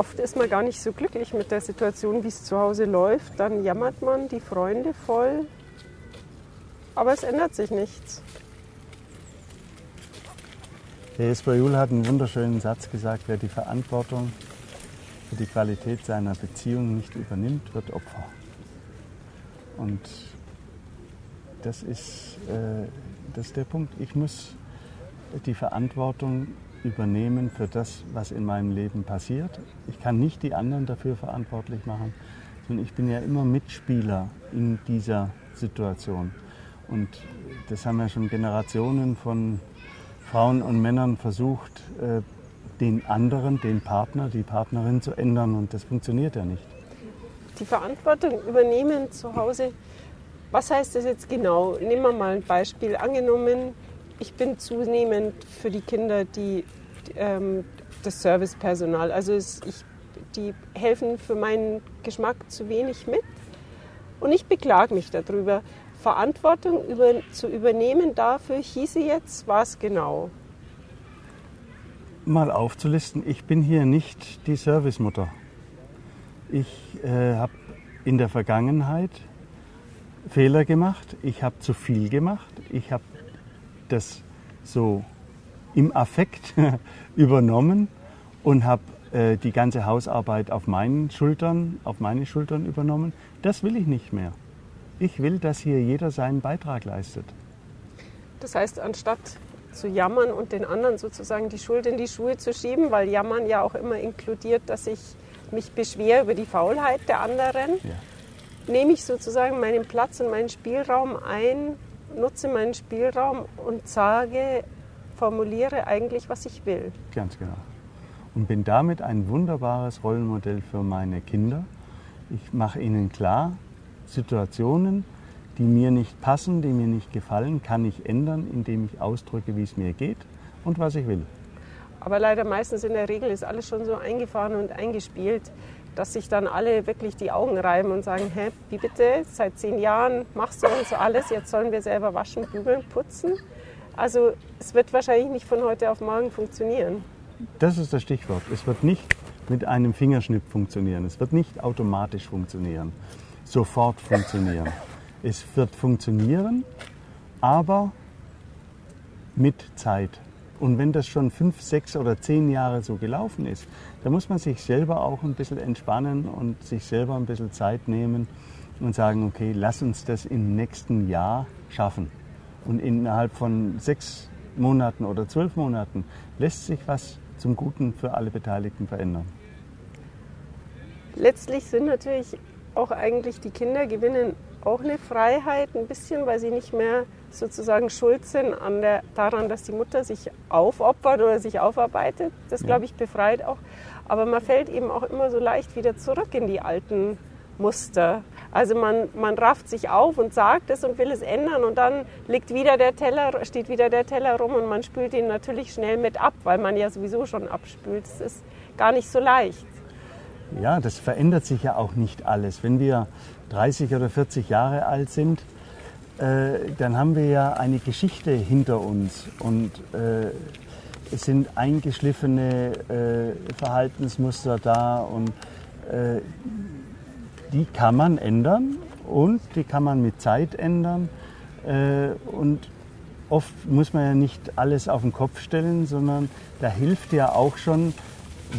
oft ist man gar nicht so glücklich mit der Situation, wie es zu Hause läuft. Dann jammert man die Freunde voll. Aber es ändert sich nichts. Der Jesper Juhl hat einen wunderschönen Satz gesagt, wer die Verantwortung für die Qualität seiner Beziehung nicht übernimmt, wird Opfer. Und das ist, äh, das ist der Punkt. Ich muss die Verantwortung übernehmen für das, was in meinem Leben passiert. Ich kann nicht die anderen dafür verantwortlich machen, sondern ich bin ja immer Mitspieler in dieser Situation. Und das haben ja schon Generationen von Frauen und Männern versucht, äh, den anderen, den Partner, die Partnerin zu ändern und das funktioniert ja nicht. Die Verantwortung übernehmen zu Hause, was heißt das jetzt genau? Nehmen wir mal ein Beispiel. Angenommen, ich bin zunehmend für die Kinder die, ähm, das Servicepersonal. Also es, ich, die helfen für meinen Geschmack zu wenig mit. Und ich beklage mich darüber. Verantwortung über, zu übernehmen dafür hieße jetzt was genau? Mal aufzulisten, ich bin hier nicht die Servicemutter. Ich äh, habe in der Vergangenheit Fehler gemacht, ich habe zu viel gemacht, ich habe das so im Affekt übernommen und habe äh, die ganze Hausarbeit auf meinen Schultern, auf meine Schultern übernommen. Das will ich nicht mehr. Ich will, dass hier jeder seinen Beitrag leistet. Das heißt, anstatt zu jammern und den anderen sozusagen die Schuld in die Schuhe zu schieben, weil jammern ja auch immer inkludiert, dass ich mich beschwere über die Faulheit der anderen, ja. nehme ich sozusagen meinen Platz und meinen Spielraum ein, nutze meinen Spielraum und sage, formuliere eigentlich, was ich will. Ganz genau. Und bin damit ein wunderbares Rollenmodell für meine Kinder. Ich mache ihnen klar, Situationen, die mir nicht passen, die mir nicht gefallen, kann ich ändern, indem ich ausdrücke, wie es mir geht und was ich will. Aber leider meistens in der Regel ist alles schon so eingefahren und eingespielt, dass sich dann alle wirklich die Augen reiben und sagen, hä, wie bitte, seit zehn Jahren machst du uns so alles, jetzt sollen wir selber waschen, bügeln, putzen. Also es wird wahrscheinlich nicht von heute auf morgen funktionieren. Das ist das Stichwort. Es wird nicht mit einem Fingerschnipp funktionieren. Es wird nicht automatisch funktionieren sofort funktionieren. Es wird funktionieren, aber mit Zeit. Und wenn das schon fünf, sechs oder zehn Jahre so gelaufen ist, dann muss man sich selber auch ein bisschen entspannen und sich selber ein bisschen Zeit nehmen und sagen, okay, lass uns das im nächsten Jahr schaffen. Und innerhalb von sechs Monaten oder zwölf Monaten lässt sich was zum Guten für alle Beteiligten verändern. Letztlich sind natürlich auch eigentlich die Kinder gewinnen auch eine Freiheit ein bisschen, weil sie nicht mehr sozusagen schuld sind an der, daran, dass die Mutter sich aufopfert oder sich aufarbeitet. Das, glaube ich, befreit auch. Aber man fällt eben auch immer so leicht wieder zurück in die alten Muster. Also man, man rafft sich auf und sagt es und will es ändern und dann liegt wieder der Teller, steht wieder der Teller rum und man spült ihn natürlich schnell mit ab, weil man ja sowieso schon abspült. Das ist gar nicht so leicht. Ja, das verändert sich ja auch nicht alles. Wenn wir 30 oder 40 Jahre alt sind, äh, dann haben wir ja eine Geschichte hinter uns und äh, es sind eingeschliffene äh, Verhaltensmuster da und äh, die kann man ändern und die kann man mit Zeit ändern äh, und oft muss man ja nicht alles auf den Kopf stellen, sondern da hilft ja auch schon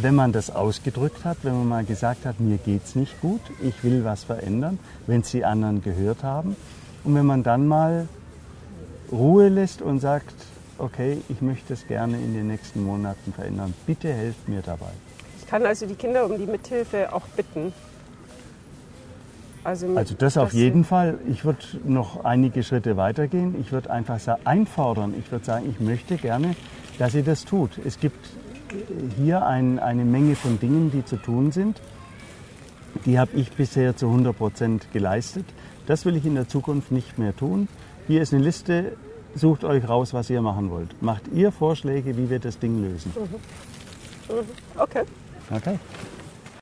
wenn man das ausgedrückt hat, wenn man mal gesagt hat, mir geht's nicht gut, ich will was verändern, wenn es die anderen gehört haben. Und wenn man dann mal Ruhe lässt und sagt, okay, ich möchte es gerne in den nächsten Monaten verändern, bitte helft mir dabei. Ich kann also die Kinder um die Mithilfe auch bitten. Also, also das auf jeden Fall. Ich würde noch einige Schritte weitergehen. Ich würde einfach einfordern. Ich würde sagen, ich möchte gerne, dass ihr das tut. Es gibt hier ein, eine Menge von Dingen, die zu tun sind. Die habe ich bisher zu 100 Prozent geleistet. Das will ich in der Zukunft nicht mehr tun. Hier ist eine Liste, sucht euch raus, was ihr machen wollt. Macht ihr Vorschläge, wie wir das Ding lösen. Mhm. Mhm. Okay. Okay.